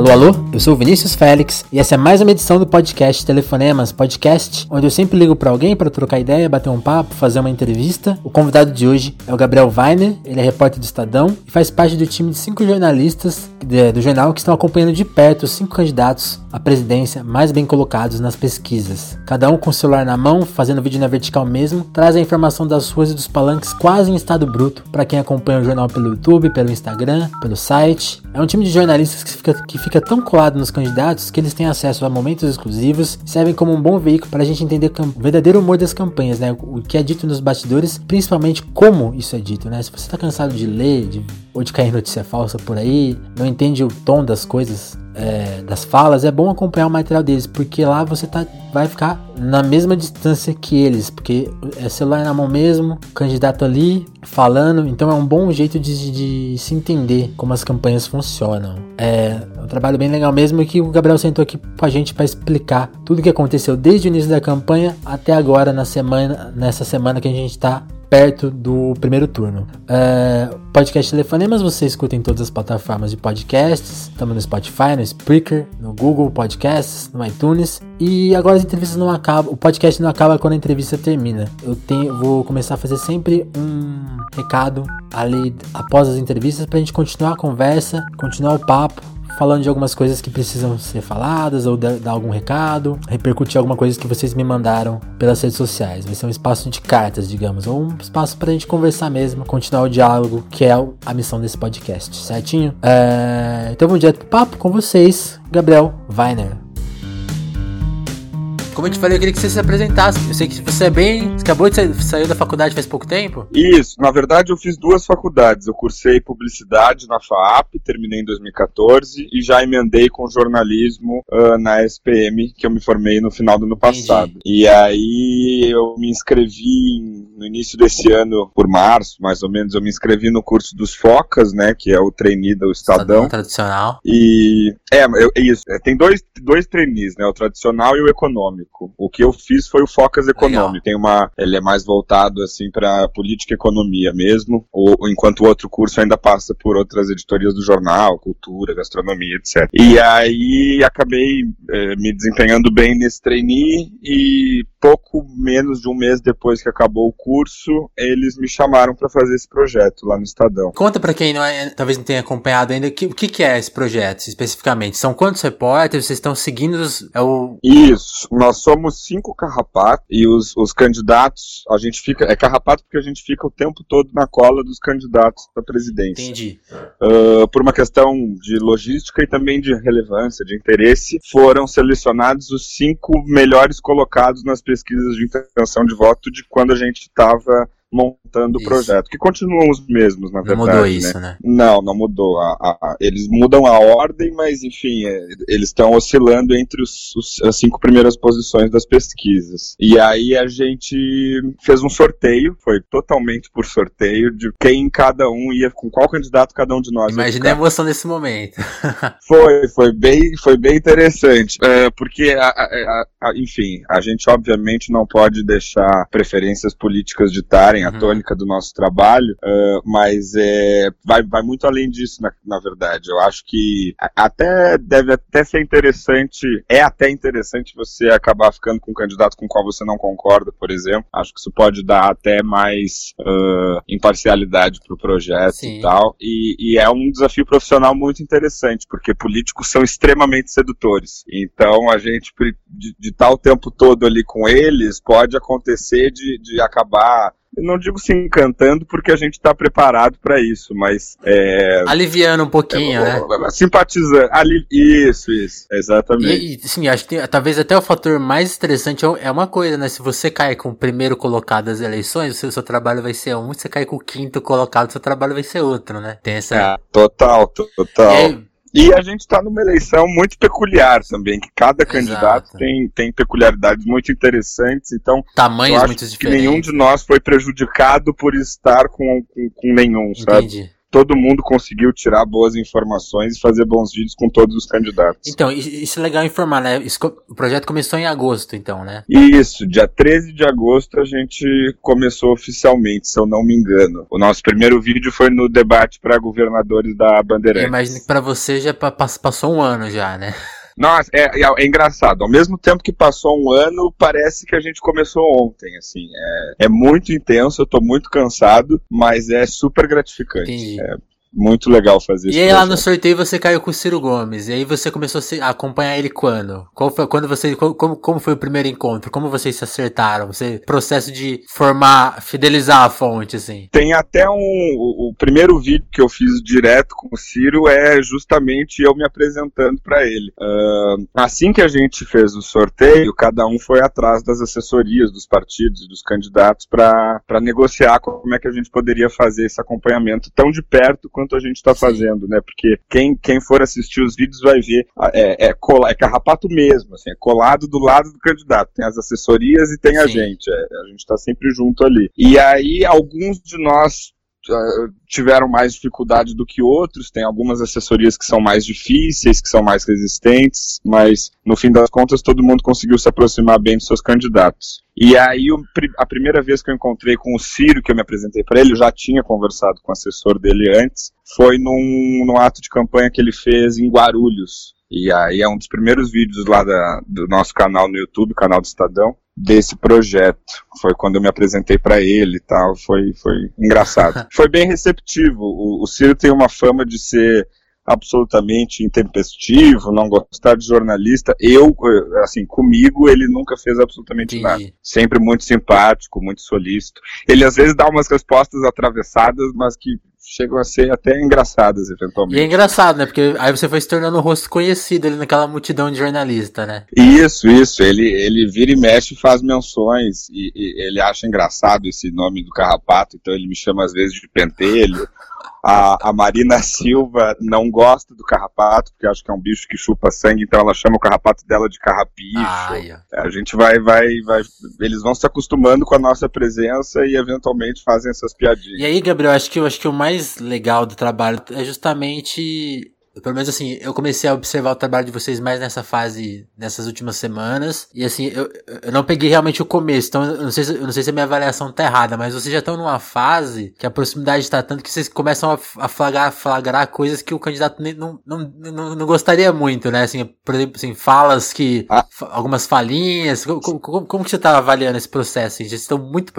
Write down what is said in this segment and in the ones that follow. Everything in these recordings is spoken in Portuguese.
Alô, alô, eu sou Vinícius Félix e essa é mais uma edição do podcast Telefonemas, podcast onde eu sempre ligo para alguém para trocar ideia, bater um papo, fazer uma entrevista. O convidado de hoje é o Gabriel Weiner, ele é repórter do Estadão e faz parte do time de cinco jornalistas do jornal que estão acompanhando de perto os cinco candidatos à presidência mais bem colocados nas pesquisas. Cada um com o celular na mão, fazendo vídeo na vertical mesmo, traz a informação das ruas e dos palanques quase em estado bruto para quem acompanha o jornal pelo YouTube, pelo Instagram, pelo site. É um time de jornalistas que fica, que fica tão colado nos candidatos que eles têm acesso a momentos exclusivos, servem como um bom veículo para a gente entender o verdadeiro humor das campanhas, né? O que é dito nos bastidores, principalmente como isso é dito, né? Se você está cansado de ler, de, ou de cair notícia falsa por aí, não entende o tom das coisas, é, das falas, é bom acompanhar o material deles, porque lá você tá, vai ficar na mesma distância que eles, porque é celular na mão mesmo, candidato ali falando, então é um bom jeito de, de se entender como as campanhas funcionam. É um trabalho bem legal mesmo que o Gabriel sentou aqui com a gente para explicar tudo o que aconteceu desde o início da campanha até agora na semana, nessa semana que a gente está perto do primeiro turno. É, podcast Telefonemas você escuta em todas as plataformas de podcasts. Estamos no Spotify, no Spreaker, no Google Podcasts, no iTunes. E agora as entrevistas não acabam. O podcast não acaba quando a entrevista termina. Eu tenho, vou começar a fazer sempre um recado ali após as entrevistas para a gente continuar a conversa, continuar o papo falando de algumas coisas que precisam ser faladas ou dar algum recado, repercutir alguma coisa que vocês me mandaram pelas redes sociais. Vai ser um espaço de cartas, digamos, ou um espaço para a gente conversar mesmo, continuar o diálogo, que é a missão desse podcast, certinho? É... Então vamos direto pro papo com vocês, Gabriel Weiner. Como eu te falei, eu queria que você se apresentasse. Eu sei que você é bem. Você acabou de sair, saiu da faculdade faz pouco tempo? Isso, na verdade eu fiz duas faculdades. Eu cursei publicidade na FAAP, terminei em 2014 e já emendei com jornalismo uh, na SPM, que eu me formei no final do ano passado. Entendi. E aí eu me inscrevi no início desse ano, por março, mais ou menos, eu me inscrevi no curso dos Focas, né, que é o trainee do Estadão. Estadão tradicional. E é, eu, é isso. É, tem dois, dois trainees, né, o tradicional e o econômico econômico. O que eu fiz foi o Focas Econômico. Tem uma, ele é mais voltado assim para política e economia mesmo, ou, enquanto o outro curso ainda passa por outras editorias do jornal, cultura, gastronomia, etc. E aí acabei eh, me desempenhando bem nesse trainee e pouco menos de um mês depois que acabou o curso, eles me chamaram para fazer esse projeto lá no Estadão. Conta para quem não é, talvez não tenha acompanhado ainda, que, o que, que é esse projeto especificamente? São quantos repórteres? Vocês estão seguindo os, é o... Isso, nós somos cinco carrapatos e os, os candidatos, a gente fica, é carrapato porque a gente fica o tempo todo na cola dos candidatos da presidência. Entendi. Uh, por uma questão de logística e também de relevância, de interesse, foram selecionados os cinco melhores colocados nas pesquisas de intenção de voto de quando a gente estava montando o projeto, que continuam os mesmos, na não verdade. Não mudou isso, né? né? Não, não mudou. A, a, eles mudam a ordem, mas enfim, é, eles estão oscilando entre os, os, as cinco primeiras posições das pesquisas. E aí a gente fez um sorteio, foi totalmente por sorteio, de quem cada um ia, com qual candidato cada um de nós Imagina a emoção nesse momento. foi, foi bem, foi bem interessante, é, porque, a, enfim, a gente obviamente não pode deixar preferências políticas ditarem a uhum. tônica do nosso trabalho, uh, mas é, vai, vai muito além disso, na, na verdade. Eu acho que até deve até ser interessante, é até interessante você acabar ficando com um candidato com o qual você não concorda, por exemplo. Acho que isso pode dar até mais uh, imparcialidade para o projeto Sim. e tal. E, e é um desafio profissional muito interessante, porque políticos são extremamente sedutores. Então a gente, de tá o tempo todo ali com eles, pode acontecer de, de acabar não digo se encantando porque a gente está preparado para isso, mas. É, Aliviando um pouquinho, é, né? Simpatizando. Ali, isso, isso, exatamente. E, sim, acho que tem, talvez até o fator mais interessante é, é uma coisa, né? Se você cai com o primeiro colocado das eleições, o seu, seu trabalho vai ser um, se você cai com o quinto colocado, o seu trabalho vai ser outro, né? Tem essa. É, total, total. E, e a gente está numa eleição muito peculiar também, que cada Exato. candidato tem, tem peculiaridades muito interessantes, então tamanhos muito diferentes. Que nenhum de nós foi prejudicado por estar com, com, com nenhum, sabe? Todo mundo conseguiu tirar boas informações e fazer bons vídeos com todos os candidatos. Então, isso é legal informar, né? o projeto começou em agosto, então, né? Isso, dia 13 de agosto a gente começou oficialmente, se eu não me engano. O nosso primeiro vídeo foi no debate para governadores da Bandeirantes. Imagino que para você já passou um ano já, né? Nossa, é, é, é, engraçado. Ao mesmo tempo que passou um ano, parece que a gente começou ontem, assim. É, é muito intenso, eu tô muito cansado, mas é super gratificante. É, muito legal fazer isso. E aí lá no sorteio você caiu com o Ciro Gomes. E aí você começou a acompanhar ele quando? Qual foi, quando você, como, como foi o primeiro encontro? Como vocês se acertaram? Você, processo de formar, fidelizar a fonte, assim. Tem até um, o, o primeiro vídeo que eu fiz direto com o Ciro é justamente eu me apresentando para ele. Uh, assim que a gente fez o sorteio, cada um foi atrás das assessorias dos partidos e dos candidatos para negociar como é que a gente poderia fazer esse acompanhamento tão de perto quanto a gente está fazendo, né? Porque quem, quem for assistir os vídeos vai ver, é, é, cola, é carrapato mesmo, assim, é colado do lado do candidato. Tem as assessorias e tem Sim. a gente. É, a gente está sempre junto ali. E aí, alguns de nós tiveram mais dificuldade do que outros, tem algumas assessorias que são mais difíceis, que são mais resistentes, mas no fim das contas todo mundo conseguiu se aproximar bem dos seus candidatos. E aí a primeira vez que eu encontrei com o Ciro, que eu me apresentei para ele, eu já tinha conversado com o assessor dele antes, foi num, num ato de campanha que ele fez em Guarulhos. E aí é um dos primeiros vídeos lá da, do nosso canal no YouTube, canal do Estadão, desse projeto. Foi quando eu me apresentei para ele e tal, foi, foi engraçado. foi bem receptivo. O, o Ciro tem uma fama de ser absolutamente intempestivo, não gostar de jornalista. Eu, assim, comigo ele nunca fez absolutamente Entendi. nada. Sempre muito simpático, muito solícito. Ele às vezes dá umas respostas atravessadas, mas que chegam a ser até engraçadas, eventualmente. E é engraçado, né? Porque aí você foi se tornando um rosto conhecido ali naquela multidão de jornalista, né? Isso, isso. Ele, ele vira e mexe e faz menções. E, e ele acha engraçado esse nome do carrapato, então ele me chama às vezes de pentelho. A, a Marina Silva não gosta do carrapato, porque acha que é um bicho que chupa sangue, então ela chama o carrapato dela de carrapicho. Ah, yeah. A gente vai, vai, vai. Eles vão se acostumando com a nossa presença e eventualmente fazem essas piadinhas. E aí, Gabriel, acho que acho que o mais legal do trabalho é justamente pelo menos assim, eu comecei a observar o trabalho de vocês mais nessa fase, nessas últimas semanas. E assim, eu, eu não peguei realmente o começo, então eu não sei, se, eu não sei se a minha avaliação tá errada, mas vocês já estão numa fase que a proximidade está tanto que vocês começam a, flagrar, flagrar coisas que o candidato nem, não, não, não, não, gostaria muito, né? Assim, por exemplo, assim, falas que. Ah. Algumas falinhas. Como, como, como, que você tá avaliando esse processo? Assim? Vocês estão muito.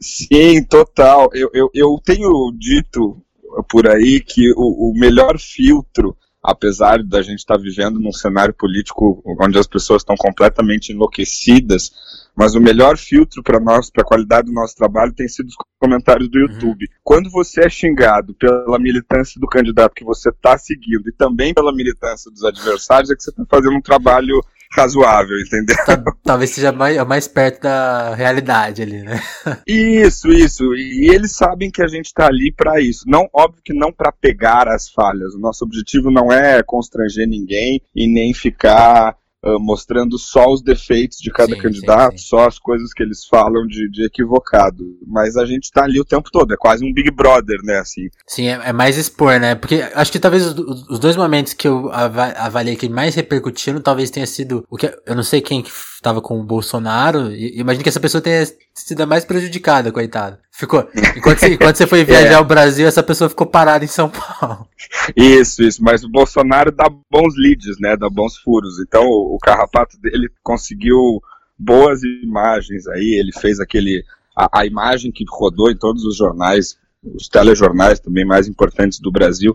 Sim, total. Eu, eu, eu tenho dito por aí que o, o melhor filtro apesar da gente estar tá vivendo num cenário político onde as pessoas estão completamente enlouquecidas, mas o melhor filtro para nós, para a qualidade do nosso trabalho, tem sido os comentários do uhum. YouTube. Uhum. Quando você é xingado pela militância do candidato que você está seguindo e também pela militância dos adversários, é que você está fazendo um trabalho razoável, entendeu? Talvez seja mais, mais perto da realidade ali, né? Isso, isso. E eles sabem que a gente está ali para isso. Não, óbvio que não para pegar as falhas. O nosso objetivo não é constranger ninguém e nem ficar uh, mostrando só os defeitos de cada sim, candidato, sim, sim. só as coisas que eles falam de, de equivocado. Mas a gente está ali o tempo todo, é quase um Big Brother, né, assim. Sim, é, é mais expor, né? Porque acho que talvez os, os, dois momentos que eu avaliei que mais repercutiram, talvez tenha sido o que eu não sei quem que estava com o Bolsonaro, e imagino que essa pessoa tenha sido a mais prejudicada, coitada. Ficou. Enquanto você, enquanto você foi viajar é. ao Brasil, essa pessoa ficou parada em São Paulo. Isso, isso. Mas o Bolsonaro dá bons leads, né? Dá bons furos. Então o, o carrapato dele conseguiu boas imagens aí. Ele fez aquele. A, a imagem que rodou em todos os jornais, os telejornais também mais importantes do Brasil,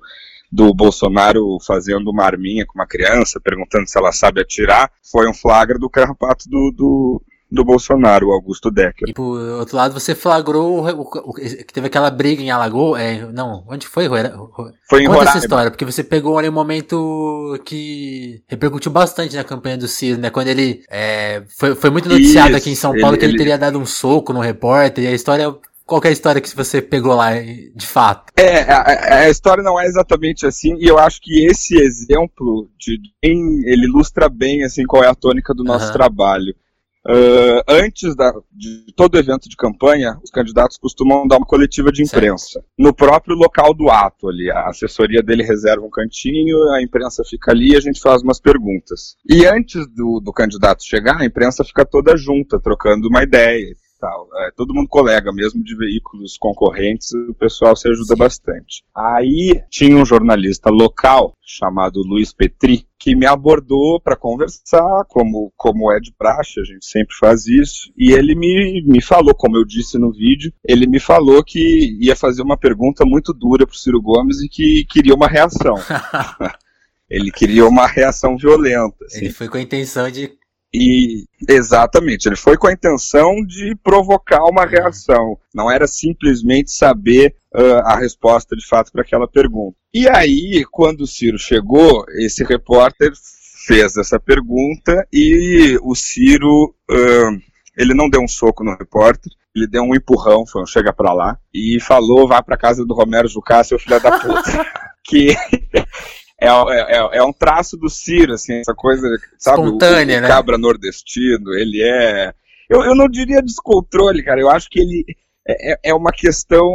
do Bolsonaro fazendo uma arminha com uma criança, perguntando se ela sabe atirar, foi um flagra do carrapato do, do, do Bolsonaro, o Augusto Decker. E por outro lado, você flagrou que teve aquela briga em Alagoas. É, não, onde foi? Foi em Conta essa história, porque você pegou ali um momento que repercutiu bastante na campanha do Ciro, né? Quando ele é, foi, foi muito noticiado Isso, aqui em São Paulo ele, que ele, ele teria dado um soco no repórter, e a história qual é a história que você pegou lá, de fato? É, a, a, história não é exatamente assim, e eu acho que esse exemplo de ele ilustra bem assim qual é a tônica do nosso uhum. trabalho. Uh, antes da, de todo evento de campanha, os candidatos costumam dar uma coletiva de imprensa. Certo. No próprio local do ato ali. A assessoria dele reserva um cantinho, a imprensa fica ali e a gente faz umas perguntas. E antes do, do candidato chegar, a imprensa fica toda junta, trocando uma ideia tal. É, todo mundo colega, mesmo de veículos concorrentes, o pessoal se ajuda Sim. bastante. Aí tinha um jornalista local chamado Luiz Petri que me abordou para conversar, como, como é de praxe, a gente sempre faz isso, e ele me, me falou, como eu disse no vídeo, ele me falou que ia fazer uma pergunta muito dura para Ciro Gomes e que queria uma reação. ele queria uma reação violenta. Assim. Ele foi com a intenção de e exatamente, ele foi com a intenção de provocar uma reação, não era simplesmente saber uh, a resposta de fato para aquela pergunta. E aí, quando o Ciro chegou, esse repórter fez essa pergunta e o Ciro uh, ele não deu um soco no repórter, ele deu um empurrão, foi um chega pra lá, e falou, vá pra casa do Romero Jucá, seu filho da puta. que é, é, é, é, um traço do Ciro, assim, essa coisa, sabe? Espontânea, o, o né? cabra nordestino, ele é. Eu, eu não diria descontrole, cara. Eu acho que ele é, é, é uma questão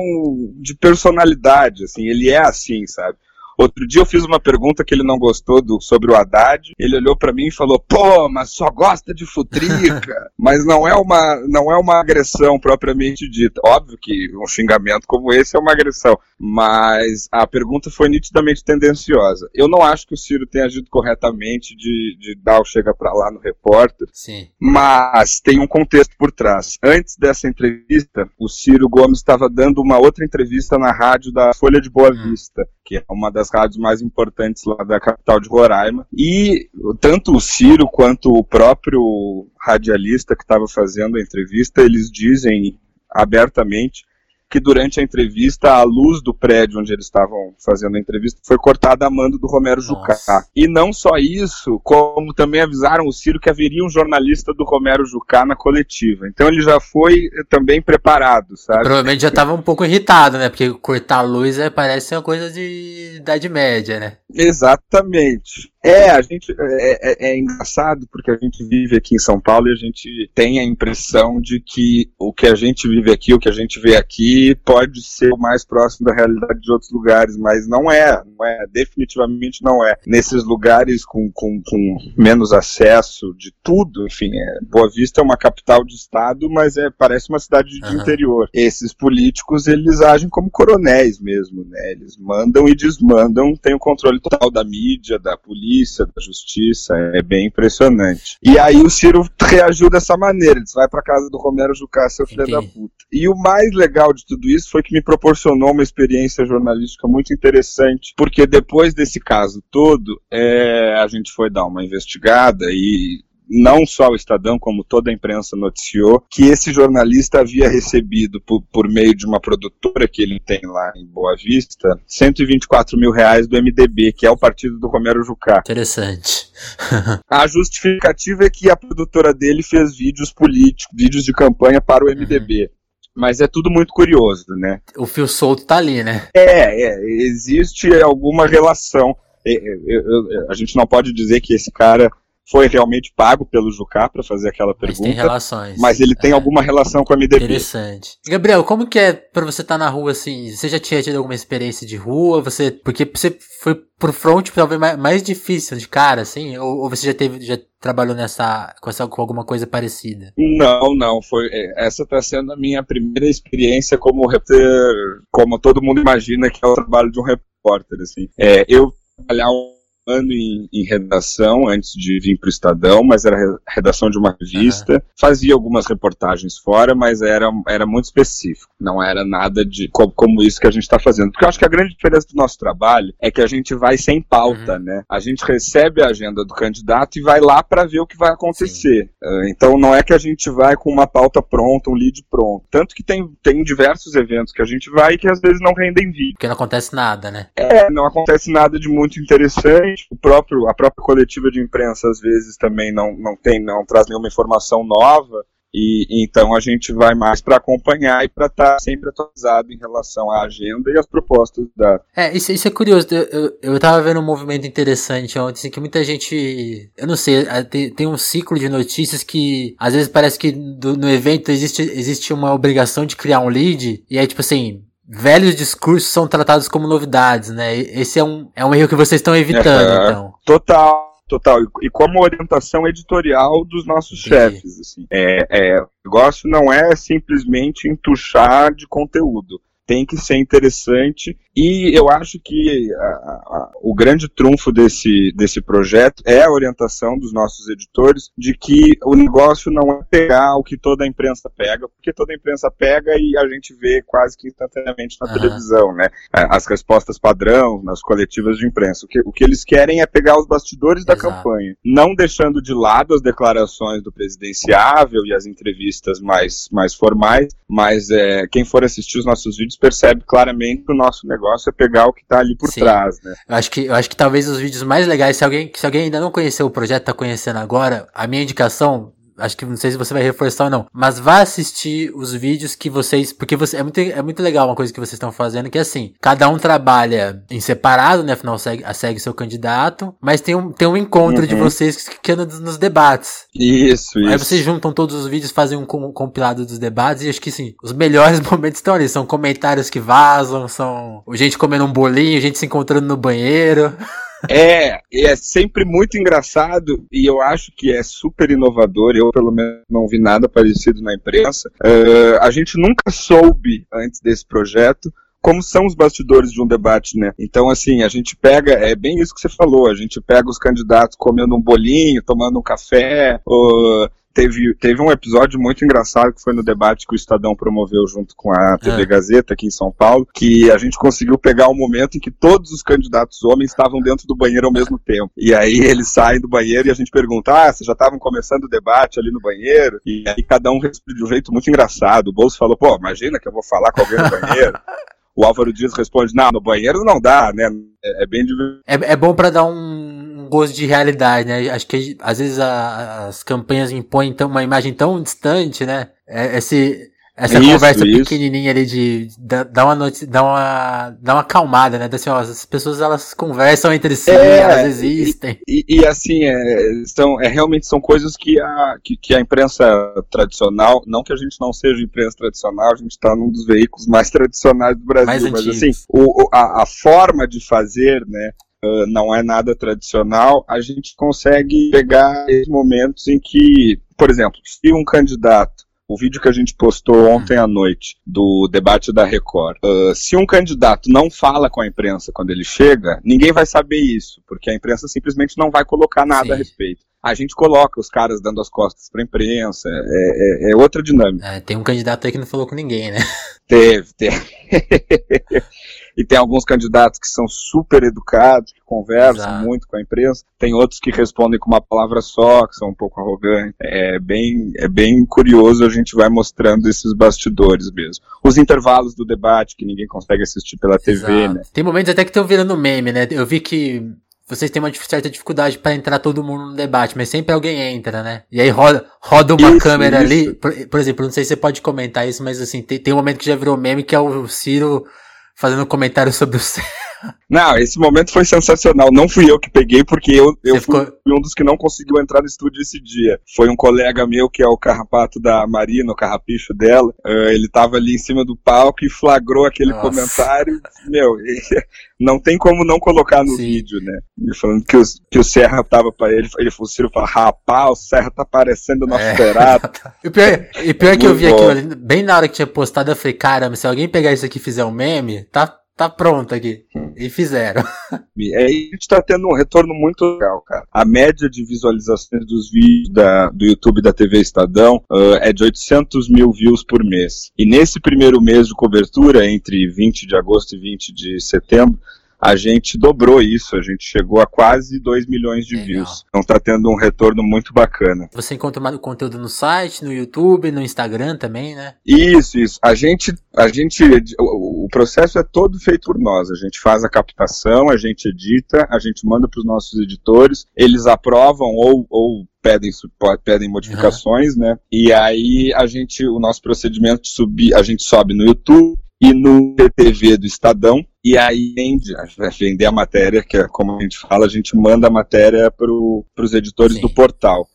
de personalidade, assim, ele é assim, sabe? Outro dia eu fiz uma pergunta que ele não gostou do, sobre o Haddad. Ele olhou para mim e falou: "Pô, mas só gosta de futrica". mas não é uma não é uma agressão propriamente dita. Óbvio que um xingamento como esse é uma agressão, mas a pergunta foi nitidamente tendenciosa. Eu não acho que o Ciro tenha agido corretamente de, de dar o chega para lá no repórter. Sim. Mas tem um contexto por trás. Antes dessa entrevista, o Ciro Gomes estava dando uma outra entrevista na rádio da Folha de Boa hum. Vista que é uma das rádios mais importantes lá da capital de Roraima. E tanto o Ciro quanto o próprio radialista que estava fazendo a entrevista, eles dizem abertamente que durante a entrevista a luz do prédio onde eles estavam fazendo a entrevista foi cortada a mando do Romero Jucá. E não só isso, como também avisaram o Ciro que haveria um jornalista do Romero Jucá na coletiva. Então ele já foi também preparado, sabe? Provavelmente já estava um pouco irritado, né? Porque cortar a luz é, parece uma coisa de idade média, né? Exatamente. É, a gente é, é, é, engraçado porque a gente vive aqui em São Paulo e a gente tem a impressão de que o que a gente vive aqui, o que a gente vê aqui, pode ser o mais próximo da realidade de outros lugares, mas não é, não é, definitivamente não é. Nesses lugares com, com, com menos acesso de tudo, enfim, é, Boa Vista é uma capital de estado, mas é parece uma cidade de uhum. interior. Esses políticos eles agem como coronéis mesmo, né? Eles mandam e desmandam, têm o controle total da mídia, da polícia polícia, da justiça, é bem impressionante. E aí o Ciro reagiu dessa maneira, ele vai para casa do Romero Jucá, seu filho da puta. E o mais legal de tudo isso foi que me proporcionou uma experiência jornalística muito interessante, porque depois desse caso todo, é, a gente foi dar uma investigada e não só o Estadão, como toda a imprensa noticiou, que esse jornalista havia recebido, por, por meio de uma produtora que ele tem lá em Boa Vista, 124 mil reais do MDB, que é o partido do Romero Jucá. Interessante. a justificativa é que a produtora dele fez vídeos políticos, vídeos de campanha para o MDB. Uhum. Mas é tudo muito curioso, né? O fio solto tá ali, né? É, é existe alguma relação. É, é, a gente não pode dizer que esse cara foi realmente pago pelo Jucá para fazer aquela pergunta. Mas tem relações. Mas ele tem é. alguma relação com a MDB. Interessante. Gabriel, como que é para você estar tá na rua assim? Você já tinha tido alguma experiência de rua? Você, porque você foi pro front talvez mais, difícil de cara, assim? Ou, ou, você já teve, já trabalhou nessa com, essa, com alguma coisa parecida? Não, não. Foi é, essa está sendo a minha primeira experiência como repórter, como todo mundo imagina que é o trabalho de um repórter, assim. É, eu trabalhar um ano em, em, redação antes de vir para o Estadão, mas era redação de uma revista. Uhum. Fazia algumas reportagens fora, mas era, era muito específico. Não era nada de como, como isso que a gente está fazendo. Porque eu acho que a grande diferença do nosso trabalho é que a gente vai sem pauta, uhum. né? A gente recebe a agenda do candidato e vai lá para ver o que vai acontecer. Uh, então não é que a gente vai com uma pauta pronta, um lead pronto. Tanto que tem, tem diversos eventos que a gente vai que às vezes não rendem vídeo. Porque não acontece nada, né? É, não acontece nada de muito interessante o próprio, a própria coletiva de imprensa às vezes também não, não tem, não traz nenhuma informação nova. E então a gente vai mais para acompanhar e para estar tá sempre atualizado em relação à agenda e às propostas da. É, isso, isso é curioso. Eu, eu, eu vendo um movimento interessante ontem, assim, que muita gente. Eu não sei, tem, tem um ciclo de notícias que às vezes parece que do, no evento existe, existe uma obrigação de criar um lead, e aí, tipo assim, velhos discursos são tratados como novidades, né? Esse é um, é um erro que vocês estão evitando, é, então. Total. Total, e como orientação editorial dos nossos chefes. Assim. É, é, o negócio não é simplesmente entuchar de conteúdo tem que ser interessante e eu acho que a, a, o grande trunfo desse, desse projeto é a orientação dos nossos editores de que o negócio não é pegar o que toda a imprensa pega, porque toda a imprensa pega e a gente vê quase que instantaneamente na uhum. televisão, né? As respostas padrão nas coletivas de imprensa. O que, o que eles querem é pegar os bastidores Exato. da campanha, não deixando de lado as declarações do presidenciável e as entrevistas mais, mais formais, mas é, quem for assistir os nossos vídeos percebe claramente que o nosso negócio é pegar o que está ali por Sim. trás, né? Eu acho que, eu acho que talvez os vídeos mais legais, se alguém, se alguém ainda não conheceu o projeto, está conhecendo agora, a minha indicação, acho que não sei se você vai reforçar ou não, mas vá assistir os vídeos que vocês, porque você, é muito, é muito legal uma coisa que vocês estão fazendo, que é assim, cada um trabalha em separado, né, afinal segue, segue seu candidato, mas tem um, tem um encontro uhum. de vocês que é nos, nos debates. Isso, isso. Aí vocês juntam todos os vídeos, fazem um compilado dos debates e acho que sim, os melhores momentos estão ali, são comentários que vazam, são gente comendo um bolinho, gente se encontrando no banheiro. É, é sempre muito engraçado e eu acho que é super inovador. Eu, pelo menos, não vi nada parecido na imprensa. Uh, a gente nunca soube, antes desse projeto, como são os bastidores de um debate, né? Então, assim, a gente pega, é bem isso que você falou, a gente pega os candidatos comendo um bolinho, tomando um café, ou, teve, teve um episódio muito engraçado que foi no debate que o Estadão promoveu junto com a TV é. Gazeta aqui em São Paulo, que a gente conseguiu pegar o um momento em que todos os candidatos homens estavam dentro do banheiro ao mesmo tempo. E aí eles saem do banheiro e a gente pergunta: ah, vocês já estavam começando o debate ali no banheiro? E aí cada um responde de um jeito muito engraçado. O Bolso falou: pô, imagina que eu vou falar com alguém no banheiro. o Álvaro Dias responde: não, no banheiro não dá, né? É, é bem divertido. É, é bom para dar um gosto de realidade, né? Acho que às vezes a, as campanhas impõem tão, uma imagem tão distante, né? É, esse, essa isso, conversa isso. pequenininha ali de dar uma noite, dar uma, dar uma acalmada, né? Assim, ó, as pessoas elas conversam entre si, é, elas existem. E, e, e assim, é, são, é, realmente são coisas que a, que, que, a imprensa tradicional, não que a gente não seja imprensa tradicional, a gente está num dos veículos mais tradicionais do Brasil, mais mas assim, o, a, a forma de fazer, né? Uh, não é nada tradicional, a gente consegue pegar momentos em que, por exemplo, se um candidato o vídeo que a gente postou ontem à noite do debate da Record. Uh, se um candidato não fala com a imprensa quando ele chega, ninguém vai saber isso, porque a imprensa simplesmente não vai colocar nada Sim. a respeito. A gente coloca os caras dando as costas para a imprensa, é, é, é, outra dinâmica. É, tem um candidato aí que não falou com ninguém, né? Teve, teve. e tem alguns candidatos que são super educados, que conversam Exato. muito com a imprensa, tem outros que respondem com uma palavra só, que são um pouco arrogantes. É bem, é bem curioso, a gente vai mostrando esses bastidores mesmo. Os intervalos do debate, que ninguém consegue assistir pela Exato. TV, né? Tem momentos até que estão virando meme, né? Eu vi que vocês têm uma certa dificuldade para entrar todo mundo no debate, mas sempre alguém entra, né? E aí roda, roda uma isso, câmera isso. ali. Por, por, exemplo, não sei se você pode comentar isso, mas assim, tem, tem um momento que já virou meme que é o Ciro fazendo comentário sobre o Não, esse momento foi sensacional. Não fui eu que peguei, porque eu, eu fui ficou... um dos que não conseguiu entrar no estúdio esse dia. Foi um colega meu, que é o carrapato da Marina, o carrapicho dela. Uh, ele tava ali em cima do palco e flagrou aquele Nossa. comentário. Meu, não tem como não colocar no Sim. vídeo, né? Ele falando que o, que o Serra tava pra ele. Ele falou, Ciro falou, rapaz, o Serra tá parecendo o nosso é. e pior, e pior é que eu vi aquilo ali, bem na hora que tinha postado, eu falei, caramba, se alguém pegar isso aqui e fizer um meme, tá tá pronto aqui. E fizeram. É, a gente tá tendo um retorno muito legal, cara. A média de visualizações dos vídeos da, do YouTube da TV Estadão uh, é de 800 mil views por mês. E nesse primeiro mês de cobertura, entre 20 de agosto e 20 de setembro, a gente dobrou isso, a gente chegou a quase 2 milhões de Legal. views. Então tá tendo um retorno muito bacana. Você encontra mais conteúdo no site, no YouTube, no Instagram também, né? Isso, isso. A gente, a gente, o, processo é todo feito por nós. A gente faz a captação, a gente edita, a gente manda para os nossos editores, eles aprovam ou, ou pedem, pedem modificações, uhum. né? E aí a gente, o nosso procedimento de subir, a gente sobe no YouTube e no TV do Estadão, e aí vende, vender a matéria, que é como a gente fala, a gente manda a matéria para os editores Sim. do portal.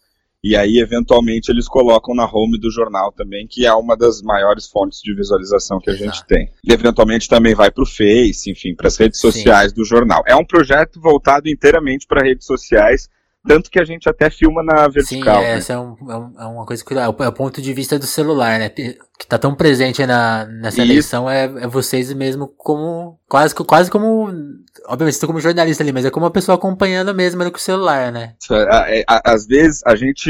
E aí, eventualmente, eles colocam na home do jornal também, que é uma das maiores fontes de visualização que a Exato. gente tem. E, eventualmente, também vai para o Face, enfim, para as redes sociais Sim. do jornal. É um projeto voltado inteiramente para redes sociais, tanto que a gente até filma na vertical. Sim, é, né? essa é, um, é, é, uma coisa que é o, é o ponto de vista do celular, né? Que tá tão presente na, nessa Isso. eleição é, é vocês mesmo como. Quase, quase como. Obviamente, estou como jornalista ali, mas é como uma pessoa acompanhando mesmo com o celular, né? É, às vezes a gente.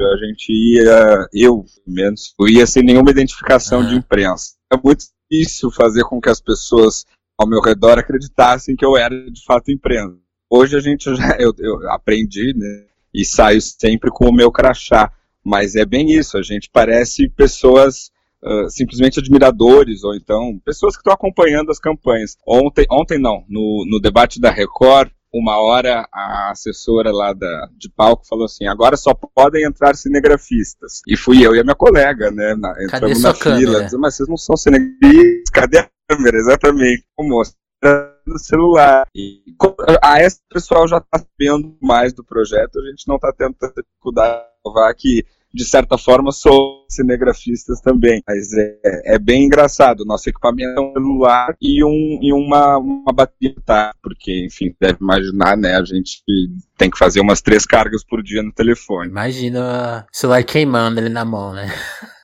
A gente ia, eu menos, eu ia sem nenhuma identificação uhum. de imprensa. É muito difícil fazer com que as pessoas ao meu redor acreditassem que eu era de fato imprensa. Hoje a gente já, eu, eu aprendi, né? E saio sempre com o meu crachá. Mas é bem isso, a gente parece pessoas uh, simplesmente admiradores, ou então pessoas que estão acompanhando as campanhas. Ontem, ontem não, no, no debate da Record, uma hora a assessora lá da, de palco falou assim: agora só podem entrar cinegrafistas. E fui eu e a minha colega, né? Na, entramos na fila, dizendo, mas vocês não são cinegrafistas, cadê a câmera? Exatamente. O moço no celular. E a esse pessoal já está sabendo mais do projeto, a gente não está tendo tanta dificuldade de provar que, de certa forma, sou cinegrafistas também. Mas é, é bem engraçado. Nosso equipamento é um celular e, um, e uma, uma bateria, tá? Porque, enfim, deve imaginar, né? A gente tem que fazer umas três cargas por dia no telefone. Imagina o celular queimando ali na mão, né?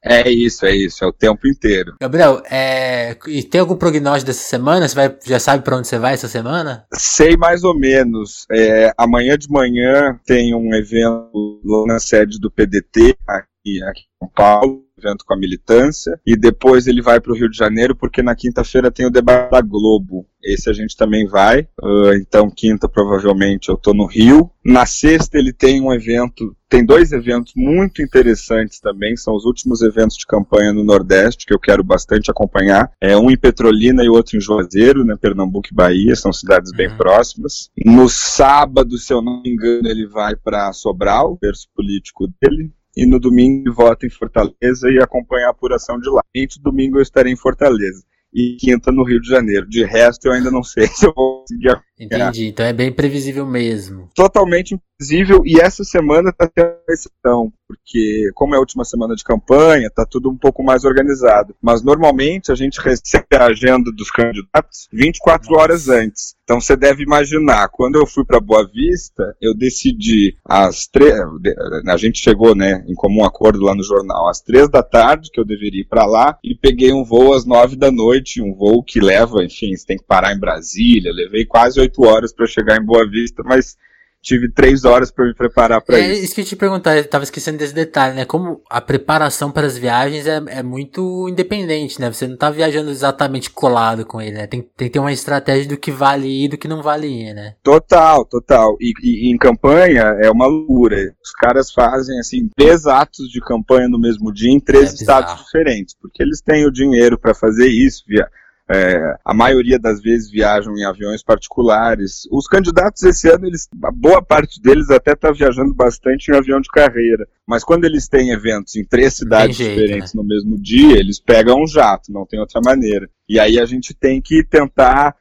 É isso, é isso, é o tempo inteiro. Gabriel, é... e tem algum prognóstico dessa semana? Você vai, já sabe para onde você vai essa semana? Sei mais ou menos. É, amanhã de manhã tem um evento lá na sede do PDT, aqui, aqui em São Paulo evento com a militância, e depois ele vai para o Rio de Janeiro, porque na quinta-feira tem o debate da Globo. Esse a gente também vai, uh, então quinta provavelmente eu estou no Rio. Na sexta ele tem um evento, tem dois eventos muito interessantes também, são os últimos eventos de campanha no Nordeste, que eu quero bastante acompanhar. É um em Petrolina e outro em Juazeiro, né, Pernambuco e Bahia, são cidades bem uhum. próximas. No sábado, se eu não me engano, ele vai para Sobral, o berço político dele e no domingo voto em Fortaleza e acompanho a apuração de lá. Entre domingo eu estarei em Fortaleza e quinta no Rio de Janeiro. De resto, eu ainda não sei se eu vou conseguir Entendi, então é bem previsível mesmo. Totalmente imprevisível, e essa semana está tendo exceção, porque como é a última semana de campanha, está tudo um pouco mais organizado. Mas normalmente a gente recebe a agenda dos candidatos 24 Nossa. horas antes. Então você deve imaginar, quando eu fui para Boa Vista, eu decidi às três, a gente chegou, né, em comum acordo lá no jornal, às três da tarde que eu deveria ir para lá e peguei um voo às nove da noite, um voo que leva, enfim, você tem que parar em Brasília, levei quase oito horas para chegar em Boa Vista, mas tive três horas para me preparar para é, isso. É isso que eu te perguntar, eu tava esquecendo desse detalhe, né? Como a preparação para as viagens é, é muito independente, né? Você não tá viajando exatamente colado com ele, né? Tem, tem que ter uma estratégia do que vale ir e do que não vale ir, né? Total, total. E, e, em campanha é uma loucura. Os caras fazem, assim, três atos de campanha no mesmo dia em três é estados diferentes, porque eles têm o dinheiro para fazer isso, via é, a maioria das vezes viajam em aviões particulares. Os candidatos esse ano, eles, a boa parte deles até está viajando bastante em avião de carreira. Mas quando eles têm eventos em três cidades jeito, diferentes né? no mesmo dia, eles pegam um jato, não tem outra maneira. E aí a gente tem que tentar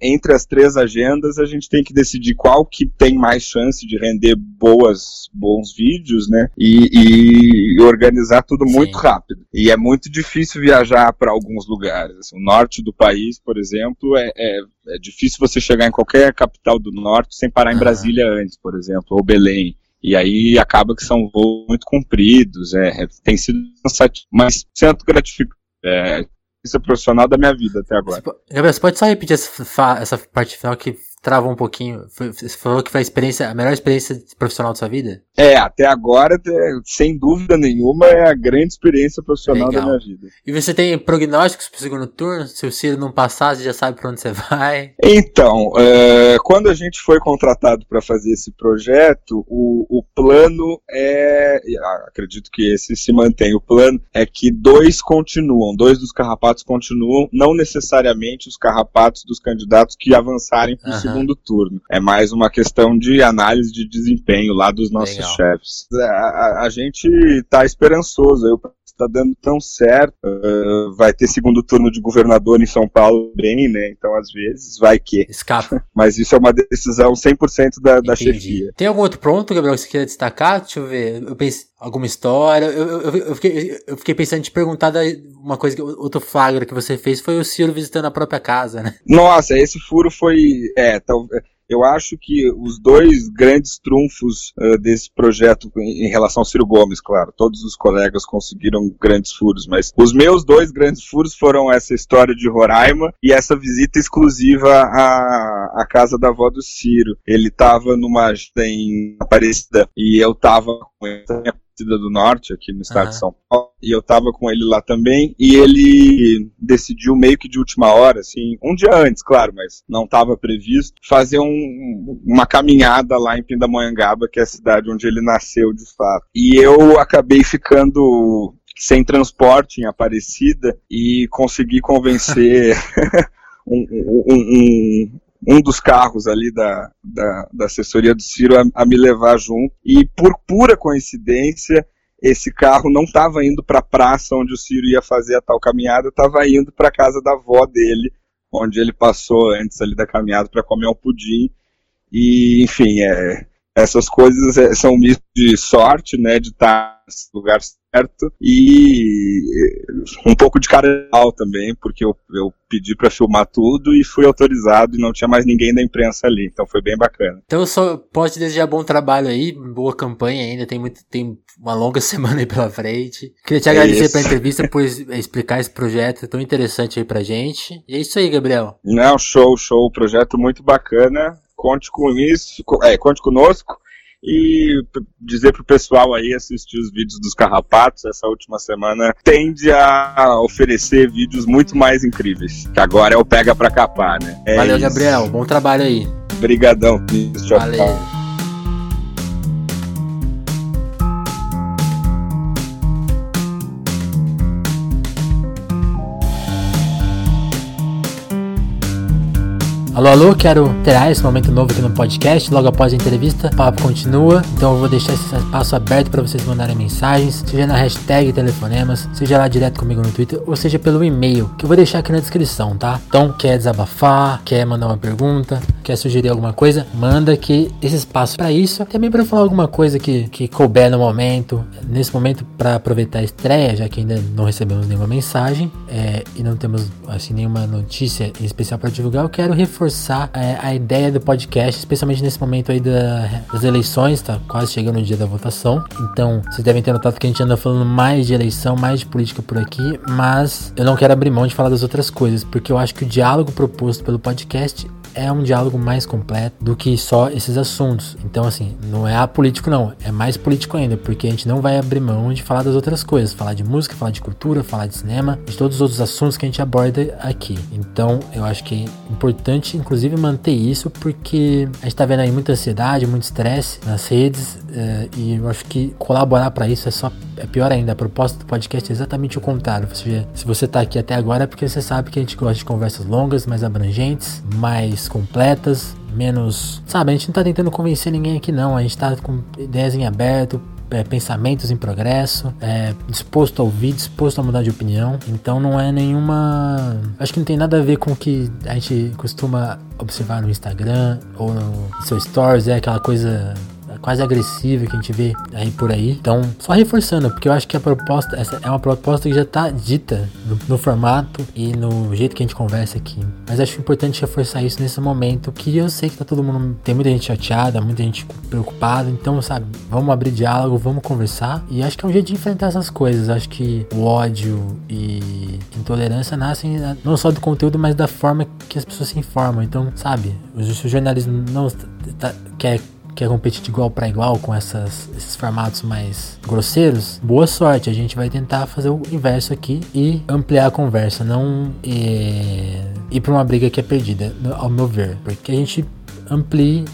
entre as três agendas, a gente tem que decidir qual que tem mais chance de render boas, bons vídeos, né? E, e organizar tudo Sim. muito rápido. E é muito difícil viajar para alguns lugares. Assim, o norte do país, por exemplo, é, é, é, difícil você chegar em qualquer capital do norte sem parar em Brasília antes, por exemplo, ou Belém. E aí acaba que são voos muito compridos, é, tem sido cansativo, mas sendo gratificante. É, profissional da minha vida até agora. Gabriel, você pode só repetir essa, essa parte final que trava um pouquinho. Você falou que foi a experiência, a melhor experiência profissional da sua vida? É, até agora, sem dúvida nenhuma, é a grande experiência profissional Legal. da minha vida. E você tem prognósticos pro segundo turno? Se o Ciro não passar, você já sabe pra onde você vai? Então, é, quando a gente foi contratado para fazer esse projeto, o, o plano é. Acredito que esse se mantém. O plano é que dois continuam, dois dos carrapatos continuam, não necessariamente os carrapatos dos candidatos que avançarem para o uhum. Segundo turno. É mais uma questão de análise de desempenho lá dos nossos Legal. chefes. A, a, a gente está esperançoso. Eu está dando tão certo. Uh, vai ter segundo turno de governador em São Paulo bem, né? Então, às vezes, vai que. Escapa. Mas isso é uma decisão 100% da, da chefia. Tem algum outro ponto, Gabriel, que você queria destacar? Deixa eu ver. Eu pensei, alguma história. Eu, eu, eu, fiquei, eu fiquei pensando em te perguntar uma coisa, que, outro flagra que você fez foi o Ciro visitando a própria casa, né? Nossa, esse furo foi. É, talvez eu acho que os dois grandes trunfos uh, desse projeto, em, relação ao Ciro Gomes, claro, todos os colegas conseguiram grandes furos, mas os meus dois grandes furos foram essa história de Roraima e essa visita exclusiva à, à casa da avó do Ciro. Ele estava numa agenda em Aparecida e eu estava com ele do Norte, aqui no estado uhum. de São Paulo, e eu tava com ele lá também, e ele decidiu meio que de última hora, assim, um dia antes, claro, mas não estava previsto, fazer um, uma caminhada lá em Pindamonhangaba, que é a cidade onde ele nasceu de fato. E eu acabei ficando sem transporte em Aparecida e consegui convencer um, um, um, um dos carros ali da, da, da assessoria do Ciro a, a, me levar junto. E por pura coincidência, esse carro não estava indo para a praça onde o Ciro ia fazer a tal caminhada, estava indo para a casa da avó dele, onde ele passou antes ali da caminhada para comer um pudim. E, enfim, é, essas coisas é, são um misto de sorte, né, de estar no lugar certo e um pouco de cara também, porque eu, eu pedi para filmar tudo e fui autorizado e não tinha mais ninguém da imprensa ali, então foi bem bacana. Então só pode desejar bom trabalho aí, boa campanha ainda, tem muito tem uma longa semana aí pela frente. Queria te agradecer pela entrevista por explicar esse projeto tão interessante aí pra gente. E é isso aí, Gabriel. Não, show, show, projeto muito bacana. Conte com isso, é, conte conosco e dizer pro pessoal aí assistir os vídeos dos carrapatos. Essa última semana tende a oferecer vídeos muito mais incríveis que agora é o pega pra capar né? É valeu isso. Gabriel. Bom trabalho aí. Obrigadão tchau, valeu Alô, alô, quero ter esse momento novo aqui no podcast. Logo após a entrevista, o papo continua. Então eu vou deixar esse espaço aberto para vocês mandarem mensagens, seja na hashtag telefonemas, seja lá direto comigo no Twitter, ou seja pelo e-mail, que eu vou deixar aqui na descrição, tá? Então, quer desabafar, quer mandar uma pergunta, quer sugerir alguma coisa, manda que esse espaço para isso. Também para falar alguma coisa que, que couber no momento, nesse momento, para aproveitar a estreia, já que ainda não recebemos nenhuma mensagem é, e não temos assim nenhuma notícia em especial para divulgar, eu quero reforçar reforçar é, a ideia do podcast, especialmente nesse momento aí da, das eleições, tá quase chegando o dia da votação. Então, vocês devem ter notado que a gente anda falando mais de eleição, mais de política por aqui, mas eu não quero abrir mão de falar das outras coisas, porque eu acho que o diálogo proposto pelo podcast é um diálogo mais completo do que só esses assuntos. Então, assim, não é apolítico, não. É mais político ainda, porque a gente não vai abrir mão de falar das outras coisas. Falar de música, falar de cultura, falar de cinema, de todos os outros assuntos que a gente aborda aqui. Então, eu acho que é importante, inclusive, manter isso, porque a gente tá vendo aí muita ansiedade, muito estresse nas redes, é, e eu acho que colaborar para isso é só é pior ainda. A proposta do podcast é exatamente o contrário. Você, se você tá aqui até agora é porque você sabe que a gente gosta de conversas longas, mais abrangentes, mais mais completas, menos. Sabe, a gente não tá tentando convencer ninguém aqui, não. A gente tá com ideias em aberto, é, pensamentos em progresso, é, disposto a ouvir, disposto a mudar de opinião. Então não é nenhuma. Acho que não tem nada a ver com o que a gente costuma observar no Instagram ou no seu stories, é aquela coisa quase agressiva que a gente vê aí por aí. Então, só reforçando, porque eu acho que a proposta, essa é uma proposta que já tá dita no, no formato e no jeito que a gente conversa aqui. Mas acho importante reforçar isso nesse momento que eu sei que tá todo mundo, tem muita gente chateada, muita gente preocupada, então, sabe, vamos abrir diálogo, vamos conversar. E acho que é um jeito de enfrentar essas coisas. Acho que o ódio e intolerância nascem não só do conteúdo, mas da forma que as pessoas se informam. Então, sabe, o jornalismo não tá, quer quer competir de igual para igual com essas, esses formatos mais grosseiros, boa sorte. A gente vai tentar fazer o inverso aqui e ampliar a conversa, não é, ir para uma briga que é perdida, ao meu ver, porque a gente amplie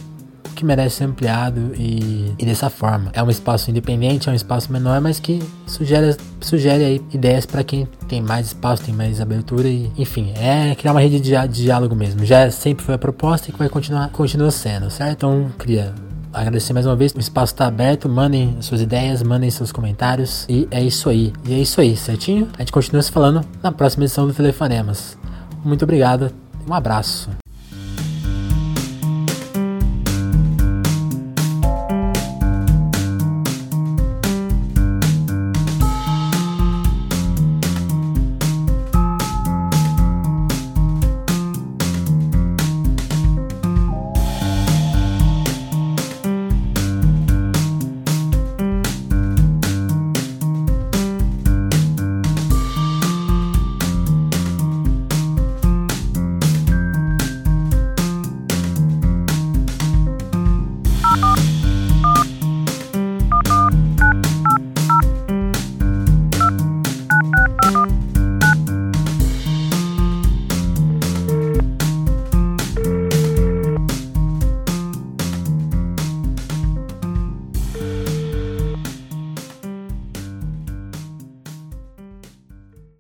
que merece ser ampliado e, e, dessa forma. É um espaço independente, é um espaço menor, mas que sugere, sugere ideias para quem tem mais espaço, tem mais abertura e, enfim, é criar uma rede de, de diálogo mesmo. Já sempre foi a proposta e que vai continuar continua sendo, certo? Então, cria agradecer mais uma vez. O espaço está aberto. Mandem suas ideias, mandem seus comentários. E é isso aí. E é isso aí, certinho? A gente continua se falando na próxima edição do Telefonemas. Muito obrigado. Um abraço.